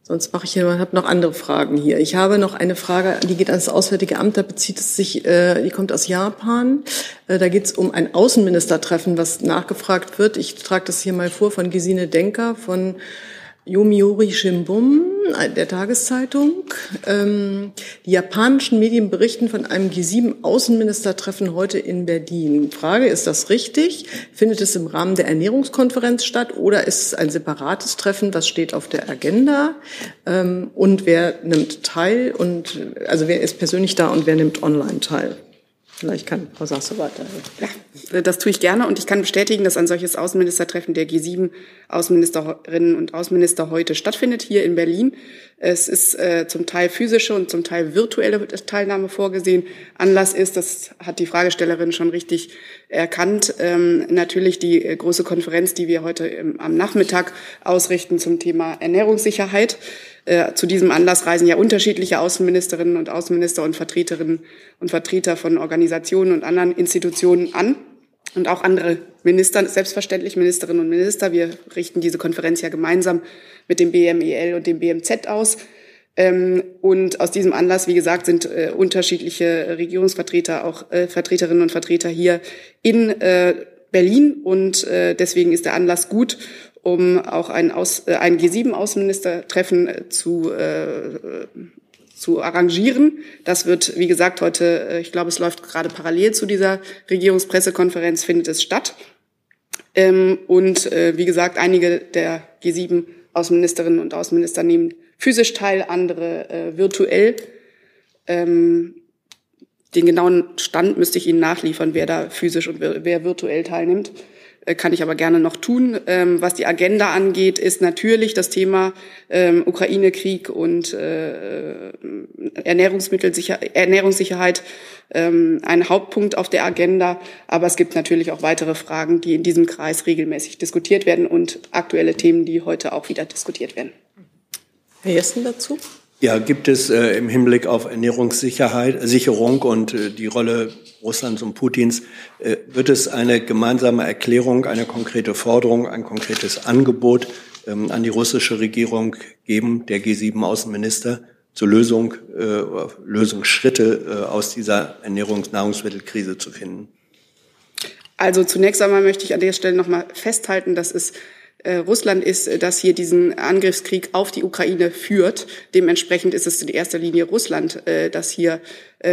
Sonst mache ich hier, habe noch andere Fragen hier. Ich habe noch eine Frage, die geht ans Auswärtige Amt, da bezieht es sich, äh, die kommt aus Japan. Äh, da geht es um ein Außenministertreffen, was nachgefragt wird. Ich trage das hier mal vor von Gesine Denker von Yomiuri Shimbun der Tageszeitung. Ähm, die japanischen Medien berichten von einem G7-Außenministertreffen heute in Berlin. Frage, ist das richtig? Findet es im Rahmen der Ernährungskonferenz statt oder ist es ein separates Treffen? Was steht auf der Agenda? Ähm, und wer nimmt teil? Und, also wer ist persönlich da und wer nimmt online teil? Vielleicht kann Frau Sasse weiter. Ja, das tue ich gerne und ich kann bestätigen, dass ein solches Außenministertreffen der G7 Außenministerinnen und Außenminister heute stattfindet hier in Berlin. Es ist äh, zum Teil physische und zum Teil virtuelle Teilnahme vorgesehen. Anlass ist, das hat die Fragestellerin schon richtig erkannt, ähm, natürlich die äh, große Konferenz, die wir heute im, am Nachmittag ausrichten zum Thema Ernährungssicherheit. Äh, zu diesem Anlass reisen ja unterschiedliche Außenministerinnen und Außenminister und Vertreterinnen und Vertreter von Organisationen und anderen Institutionen an und auch andere Minister, selbstverständlich Ministerinnen und Minister. Wir richten diese Konferenz ja gemeinsam mit dem BMEL und dem BMZ aus. Ähm, und aus diesem Anlass, wie gesagt, sind äh, unterschiedliche Regierungsvertreter, auch äh, Vertreterinnen und Vertreter hier in Berlin. Und deswegen ist der Anlass gut um auch ein, Aus, äh, ein G7-Außenministertreffen äh, zu, äh, zu arrangieren. Das wird, wie gesagt, heute, äh, ich glaube, es läuft gerade parallel zu dieser Regierungspressekonferenz, findet es statt. Ähm, und äh, wie gesagt, einige der G7-Außenministerinnen und Außenminister nehmen physisch teil, andere äh, virtuell. Ähm, den genauen Stand müsste ich Ihnen nachliefern, wer da physisch und wer virtuell teilnimmt. Äh, kann ich aber gerne noch tun. Ähm, was die Agenda angeht, ist natürlich das Thema ähm, Ukraine-Krieg und äh, Ernährungssicherheit ähm, ein Hauptpunkt auf der Agenda. Aber es gibt natürlich auch weitere Fragen, die in diesem Kreis regelmäßig diskutiert werden und aktuelle Themen, die heute auch wieder diskutiert werden. Herr Jessen dazu? Ja, gibt es äh, im Hinblick auf Ernährungssicherheit, Sicherung und äh, die Rolle Russlands und Putins, äh, wird es eine gemeinsame Erklärung, eine konkrete Forderung, ein konkretes Angebot ähm, an die russische Regierung geben, der G7-Außenminister, zur Lösung, äh, Lösungsschritte äh, aus dieser Ernährungs-Nahrungsmittelkrise zu finden? Also zunächst einmal möchte ich an der Stelle noch mal festhalten, dass es Russland ist, äh, das hier diesen Angriffskrieg auf die Ukraine führt. Dementsprechend ist es in erster Linie Russland, äh, das hier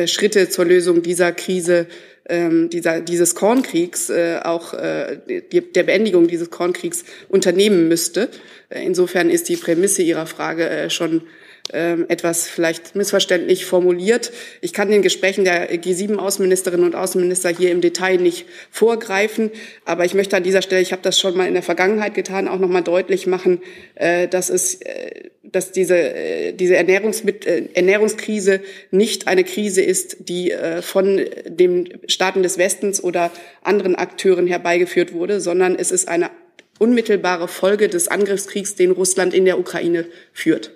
Schritte zur Lösung dieser Krise ähm, dieser, dieses Kornkriegs, auch der Beendigung dieses Kornkriegs unternehmen müsste. Insofern ist die Prämisse Ihrer Frage schon ähm, etwas vielleicht missverständlich formuliert. Ich kann den Gesprächen der G7-Außenministerinnen und Außenminister hier im Detail nicht vorgreifen, aber ich möchte an dieser Stelle, ich habe das schon mal in der Vergangenheit getan, auch noch mal deutlich machen, äh, dass es äh, dass diese, äh, diese Ernährungskrise nicht eine Krise ist, die von den Staaten des Westens oder anderen Akteuren herbeigeführt wurde, sondern es ist eine unmittelbare Folge des Angriffskriegs, den Russland in der Ukraine führt.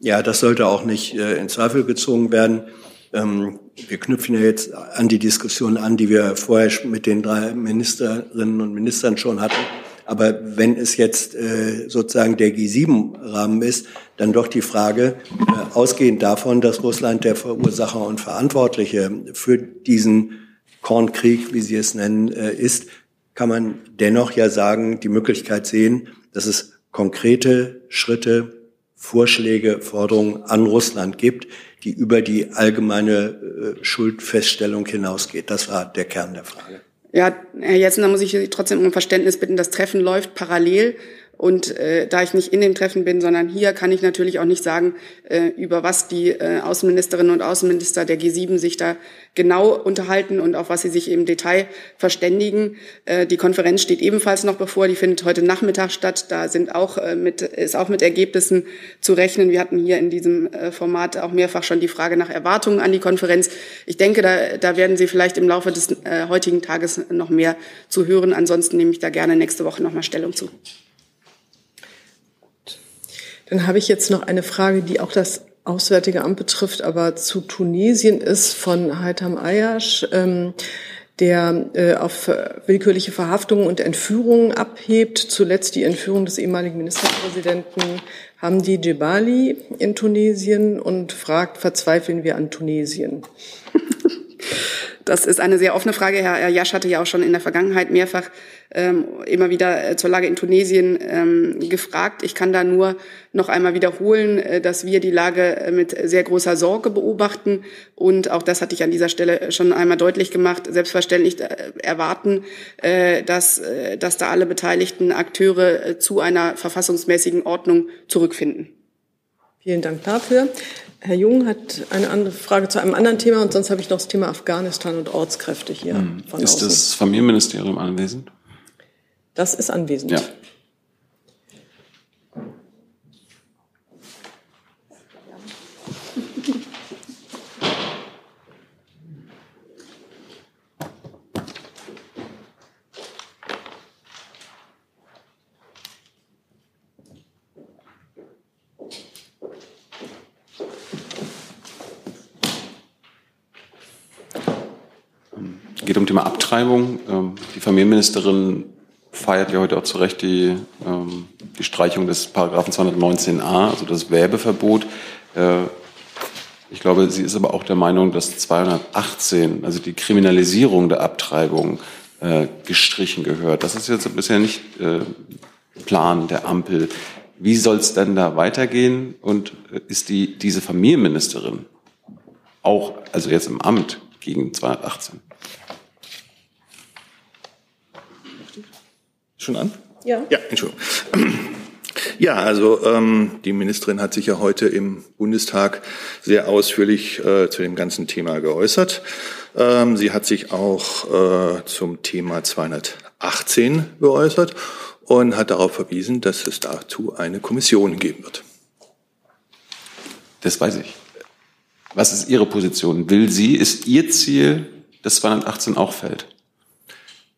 Ja, das sollte auch nicht äh, in Zweifel gezogen werden. Ähm, wir knüpfen ja jetzt an die Diskussion an, die wir vorher mit den drei Ministerinnen und Ministern schon hatten. Aber wenn es jetzt äh, sozusagen der G7-Rahmen ist, dann doch die Frage, äh, ausgehend davon, dass Russland der Verursacher und Verantwortliche für diesen Kornkrieg, wie Sie es nennen, äh, ist, kann man dennoch ja sagen, die Möglichkeit sehen, dass es konkrete Schritte Vorschläge, Forderungen an Russland gibt, die über die allgemeine äh, Schuldfeststellung hinausgeht. Das war der Kern der Frage. Ja, Herr Jessen, da muss ich trotzdem um Verständnis bitten. Das Treffen läuft parallel Und äh, da ich nicht in dem Treffen bin, sondern hier, kann ich natürlich auch nicht sagen, äh, über was die äh, Außenministerinnen und Außenminister der G7 sich da genau unterhalten und auf was sie sich im Detail verständigen. Äh, die Konferenz steht ebenfalls noch bevor. Die findet heute Nachmittag statt. Da sind auch äh, mit, ist auch mit Ergebnissen zu rechnen. Wir hatten hier in diesem äh, Format auch mehrfach schon die Frage nach Erwartungen an die Konferenz. Ich denke, da, da werden Sie vielleicht im Laufe des äh, heutigen Tages noch mehr zu hören. Ansonsten nehme ich da gerne nächste Woche noch mal Stellung zu. Dann habe ich jetzt noch eine Frage, die auch das Auswärtige Amt betrifft, aber zu Tunesien ist von Haitham Ayash, ähm, der äh, auf willkürliche Verhaftungen und Entführungen abhebt. Zuletzt die Entführung des ehemaligen Ministerpräsidenten Hamdi Djebali in Tunesien und fragt, verzweifeln wir an Tunesien? Das ist eine sehr offene Frage. Herr Jasch hatte ja auch schon in der Vergangenheit mehrfach ähm, immer wieder äh, zur Lage in Tunesien ähm, gefragt. Ich kann da nur noch einmal wiederholen, äh, dass wir die Lage äh, mit sehr großer Sorge beobachten. Und auch das hatte ich an dieser Stelle schon einmal deutlich gemacht. Selbstverständlich erwarten, äh, dass, dass da alle beteiligten Akteure zu einer verfassungsmäßigen Ordnung zurückfinden. Vielen Dank dafür. Herr Jung hat eine andere Frage zu einem anderen Thema und sonst habe ich noch das Thema Afghanistan und Ortskräfte hier. Hm. Ist außen. das Familienministerium anwesend? Das ist anwesend. Ja. geht um Thema Abtreibung. Ähm, die Familienministerin feiert ja heute auch zu Recht die, ähm, die Streichung des Paragraphen 219a, also das Werbeverbot. Äh, ich glaube, sie ist aber auch der Meinung, dass 218, also die Kriminalisierung der Abtreibung, äh, gestrichen gehört. Das ist jetzt bisher nicht äh, Plan der Ampel. Wie soll es denn da weitergehen? Und ist die, diese Familienministerin auch, also jetzt im Amt, gegen 218? Schon an? Ja. Ja, Entschuldigung. Ja, also ähm, die Ministerin hat sich ja heute im Bundestag sehr ausführlich äh, zu dem ganzen Thema geäußert. Ähm, sie hat sich auch äh, zum Thema 218 geäußert und hat darauf verwiesen, dass es dazu eine Kommission geben wird. Das weiß ich. Was ist Ihre Position? Will sie, ist Ihr Ziel, dass 218 auch fällt?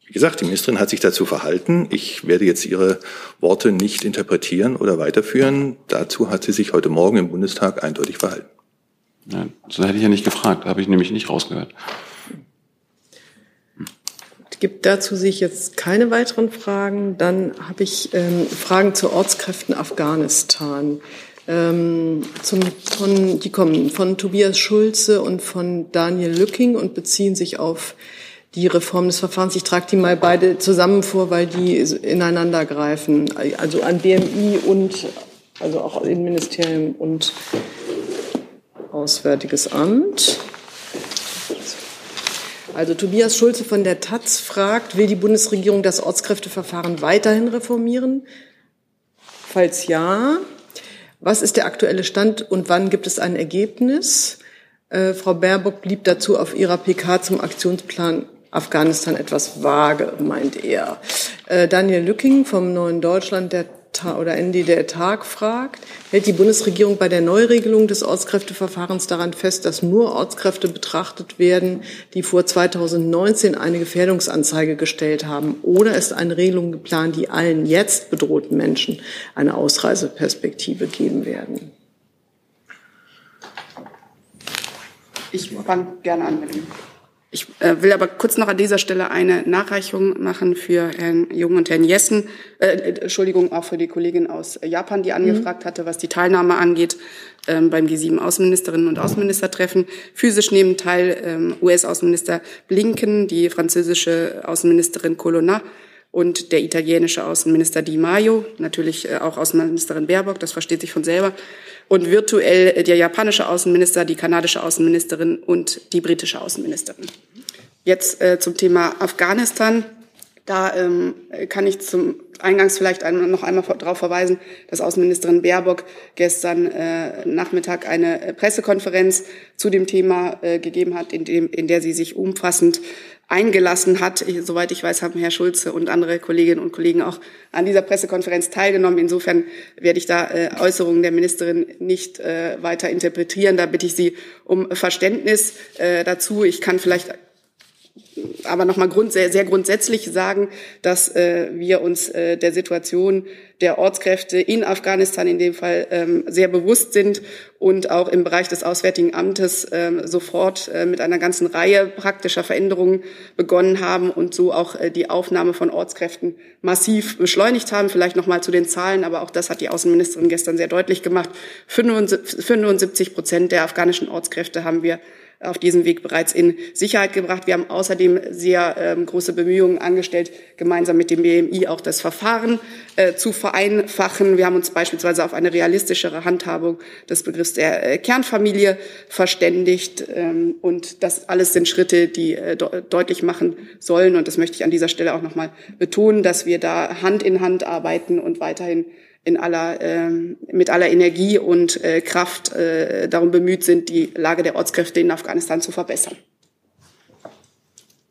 Wie gesagt, die Ministerin hat sich dazu verhalten. Ich werde jetzt ihre Worte nicht interpretieren oder weiterführen. Dazu hat sie sich heute Morgen im Bundestag eindeutig verhalten. Ja, so hätte ich ja nicht gefragt, habe ich nämlich nicht rausgehört. Gibt dazu sich jetzt keine weiteren Fragen. Dann habe ich ähm, Fragen zu Ortskräften Afghanistan. Ähm, zum, von, die kommen von Tobias Schulze und von Daniel Lücking und beziehen sich auf die Reform des Verfahrens. Ich trage die mal beide zusammen vor, weil die ineinander greifen. Also an BMI und also auch Innenministerium und Auswärtiges Amt. Also Tobias Schulze von der Taz fragt, will die Bundesregierung das Ortskräfteverfahren weiterhin reformieren? Falls ja, was ist der aktuelle Stand und wann gibt es ein Ergebnis? Äh, Frau Baerbock blieb dazu auf ihrer PK zum Aktionsplan Afghanistan etwas vage, meint er. Äh, Daniel Lücking vom Neuen Deutschland, der oder ND der Tag fragt, hält die Bundesregierung bei der Neuregelung des Ortskräfteverfahrens daran fest, dass nur Ortskräfte betrachtet werden, die vor 2019 eine Gefährdungsanzeige gestellt haben? Oder ist eine Regelung geplant, die allen jetzt bedrohten Menschen eine Ausreiseperspektive geben werden? Ich fange gerne an mit dem ich äh, will aber kurz noch an dieser Stelle eine Nachreichung machen für Herrn Jung und Herrn Jessen. Äh, Entschuldigung, auch für die Kollegin aus Japan, die angefragt mhm. hatte, was die Teilnahme angeht ähm, beim G7 Außenministerinnen und Außenministertreffen. Physisch nehmen teil ähm, US-Außenminister Blinken, die französische Außenministerin Colonna und der italienische Außenminister Di Maio, natürlich äh, auch Außenministerin Baerbock, das versteht sich von selber und virtuell der japanische Außenminister, die kanadische Außenministerin und die britische Außenministerin. Jetzt äh, zum Thema Afghanistan. Da ähm, kann ich zum Eingangs vielleicht noch einmal darauf verweisen, dass Außenministerin Baerbock gestern äh, Nachmittag eine Pressekonferenz zu dem Thema äh, gegeben hat, in, dem, in der sie sich umfassend eingelassen hat. Soweit ich weiß, haben Herr Schulze und andere Kolleginnen und Kollegen auch an dieser Pressekonferenz teilgenommen. Insofern werde ich da äh, Äußerungen der Ministerin nicht äh, weiter interpretieren. Da bitte ich Sie um Verständnis äh, dazu. Ich kann vielleicht aber nochmal grund, sehr, sehr grundsätzlich sagen, dass äh, wir uns äh, der Situation der Ortskräfte in Afghanistan in dem Fall ähm, sehr bewusst sind und auch im Bereich des Auswärtigen Amtes ähm, sofort äh, mit einer ganzen Reihe praktischer Veränderungen begonnen haben und so auch äh, die Aufnahme von Ortskräften massiv beschleunigt haben. Vielleicht nochmal zu den Zahlen, aber auch das hat die Außenministerin gestern sehr deutlich gemacht. 75 Prozent der afghanischen Ortskräfte haben wir auf diesem Weg bereits in Sicherheit gebracht. Wir haben außerdem sehr ähm, große Bemühungen angestellt, gemeinsam mit dem BMI auch das Verfahren äh, zu vereinfachen. Wir haben uns beispielsweise auf eine realistischere Handhabung des Begriffs der äh, Kernfamilie verständigt. Ähm, und das alles sind Schritte, die äh, de deutlich machen sollen. Und das möchte ich an dieser Stelle auch nochmal betonen, dass wir da Hand in Hand arbeiten und weiterhin in aller, äh, mit aller Energie und äh, Kraft äh, darum bemüht sind, die Lage der Ortskräfte in Afghanistan zu verbessern.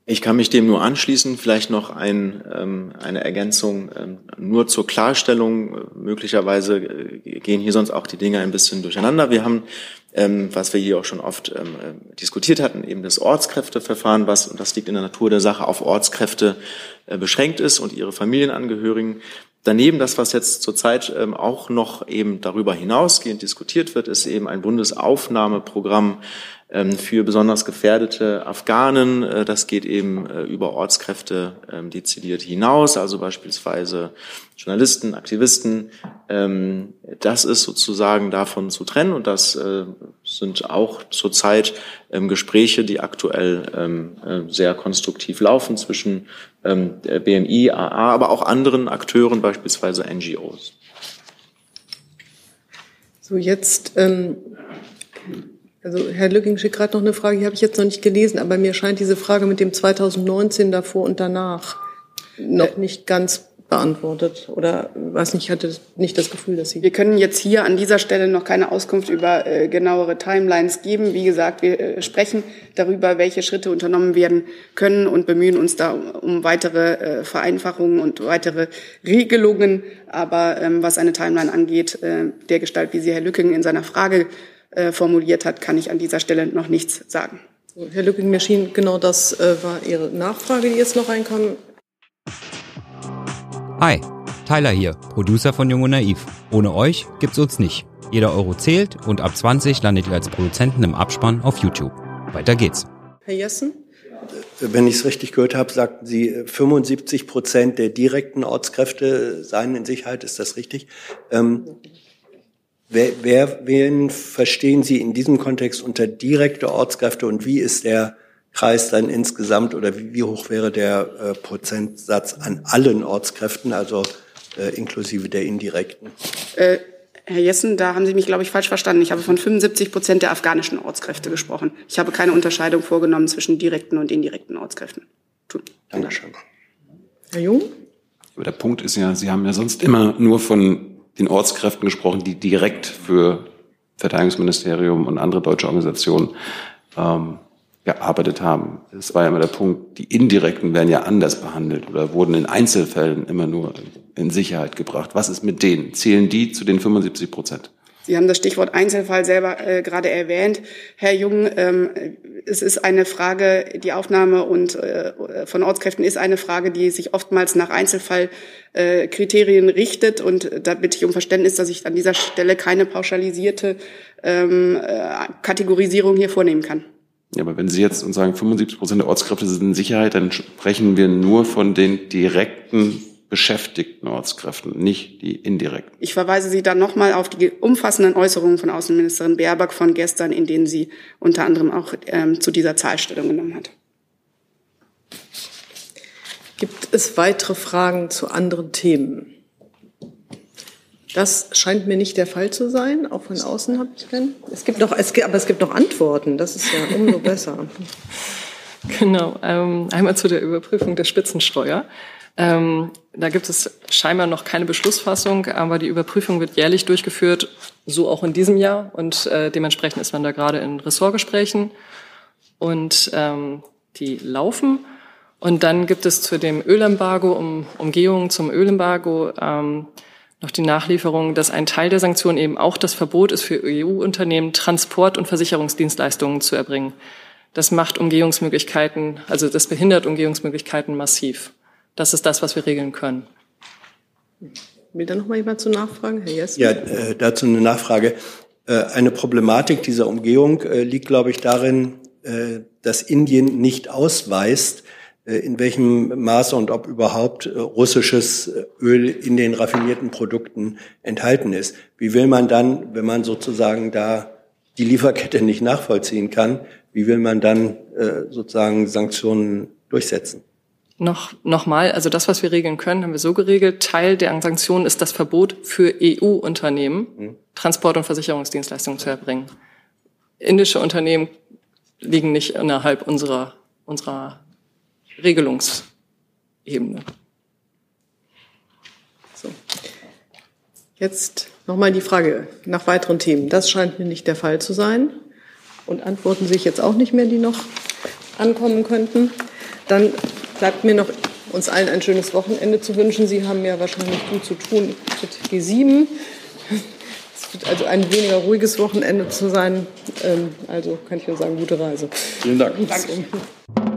Ich kann mich dem nur anschließen. Vielleicht noch ein, ähm, eine Ergänzung ähm, nur zur Klarstellung. Möglicherweise äh, gehen hier sonst auch die Dinge ein bisschen durcheinander. Wir haben, ähm, was wir hier auch schon oft ähm, äh, diskutiert hatten, eben das Ortskräfteverfahren, was, und das liegt in der Natur der Sache, auf Ortskräfte äh, beschränkt ist und ihre Familienangehörigen. Daneben das, was jetzt zurzeit ähm, auch noch eben darüber hinausgehend diskutiert wird, ist eben ein Bundesaufnahmeprogramm für besonders gefährdete Afghanen. Äh, das geht eben äh, über Ortskräfte ähm, dezidiert hinaus, also beispielsweise Journalisten, Aktivisten. Ähm, das ist sozusagen davon zu trennen und das äh, sind auch zurzeit Gespräche, die aktuell sehr konstruktiv laufen zwischen BMI, AA, aber auch anderen Akteuren, beispielsweise NGOs. So, jetzt ähm, also Herr Lücking schickt gerade noch eine Frage, die habe ich jetzt noch nicht gelesen, aber mir scheint diese Frage mit dem 2019 davor und danach noch nicht ganz beantwortet oder weiß nicht, ich hatte nicht das Gefühl, dass Sie. Wir können jetzt hier an dieser Stelle noch keine Auskunft über äh, genauere Timelines geben. Wie gesagt, wir äh, sprechen darüber, welche Schritte unternommen werden können und bemühen uns da um weitere äh, Vereinfachungen und weitere Regelungen. Aber ähm, was eine Timeline angeht, äh, der Gestalt, wie sie Herr Lücking in seiner Frage äh, formuliert hat, kann ich an dieser Stelle noch nichts sagen. Herr Lücking, mir schien genau das äh, war Ihre Nachfrage, die jetzt noch reinkam. Hi, Tyler hier, Producer von Jung und Naiv. Ohne euch gibt's uns nicht. Jeder Euro zählt und ab 20 landet ihr als Produzenten im Abspann auf YouTube. Weiter geht's. Herr Jessen? Wenn ich es richtig gehört habe, sagten Sie, 75 Prozent der direkten Ortskräfte seien in Sicherheit. Ist das richtig? Ähm, Wer, wer, wen verstehen Sie in diesem Kontext unter direkte Ortskräfte und wie ist der Kreis dann insgesamt oder wie, wie hoch wäre der äh, Prozentsatz an allen Ortskräften, also äh, inklusive der indirekten? Äh, Herr Jessen, da haben Sie mich, glaube ich, falsch verstanden. Ich habe von 75 Prozent der afghanischen Ortskräfte gesprochen. Ich habe keine Unterscheidung vorgenommen zwischen direkten und indirekten Ortskräften. Dankeschön. Herr Jung? Aber der Punkt ist ja, Sie haben ja sonst immer nur von den Ortskräften gesprochen, die direkt für Verteidigungsministerium und andere deutsche Organisationen ähm, gearbeitet haben. Das war ja immer der Punkt, die Indirekten werden ja anders behandelt oder wurden in Einzelfällen immer nur in Sicherheit gebracht. Was ist mit denen? Zählen die zu den 75 Prozent? Sie haben das Stichwort Einzelfall selber äh, gerade erwähnt, Herr Jung. Ähm, es ist eine Frage, die Aufnahme und äh, von Ortskräften ist eine Frage, die sich oftmals nach Einzelfallkriterien äh, richtet. Und da bitte ich um Verständnis, dass ich an dieser Stelle keine pauschalisierte ähm, äh, Kategorisierung hier vornehmen kann. Ja, aber wenn Sie jetzt uns sagen, 75 Prozent der Ortskräfte sind in Sicherheit, dann sprechen wir nur von den direkten beschäftigten Ortskräften, nicht die indirekten. Ich verweise Sie dann nochmal auf die umfassenden Äußerungen von Außenministerin Baerbock von gestern, in denen sie unter anderem auch ähm, zu dieser Zahlstellung genommen hat. Gibt es weitere Fragen zu anderen Themen? Das scheint mir nicht der Fall zu sein. Auch von außen habe ich keinen. Es gibt noch, es gibt, aber es gibt noch Antworten. Das ist ja umso besser. Genau. Ähm, einmal zu der Überprüfung der Spitzensteuer. Ähm, da gibt es scheinbar noch keine Beschlussfassung, aber die Überprüfung wird jährlich durchgeführt, so auch in diesem Jahr. Und äh, dementsprechend ist man da gerade in Ressortgesprächen und ähm, die laufen. Und dann gibt es zu dem Ölembargo, um Umgehung zum Ölembargo, ähm, noch die Nachlieferung, dass ein Teil der Sanktionen eben auch das Verbot ist für EU-Unternehmen, Transport- und Versicherungsdienstleistungen zu erbringen. Das macht Umgehungsmöglichkeiten, also das behindert Umgehungsmöglichkeiten massiv. Das ist das, was wir regeln können. Will da noch mal jemand zu nachfragen, Herr Jessen? Ja, äh, dazu eine Nachfrage. Äh, eine Problematik dieser Umgehung äh, liegt, glaube ich, darin, äh, dass Indien nicht ausweist, in welchem Maße und ob überhaupt russisches Öl in den raffinierten Produkten enthalten ist. Wie will man dann, wenn man sozusagen da die Lieferkette nicht nachvollziehen kann, wie will man dann sozusagen Sanktionen durchsetzen? Noch, noch mal, also das, was wir regeln können, haben wir so geregelt. Teil der Sanktionen ist das Verbot für EU-Unternehmen, mhm. Transport- und Versicherungsdienstleistungen zu erbringen. Indische Unternehmen liegen nicht innerhalb unserer, unserer Regelungsebene. So. Jetzt nochmal die Frage nach weiteren Themen. Das scheint mir nicht der Fall zu sein. Und Antworten sehe ich jetzt auch nicht mehr, die noch ankommen könnten. Dann bleibt mir noch uns allen ein schönes Wochenende zu wünschen. Sie haben ja wahrscheinlich gut zu tun mit G7. Es wird also ein weniger ruhiges Wochenende zu sein. Ähm, also kann ich nur sagen, gute Reise. Vielen Dank. Danke.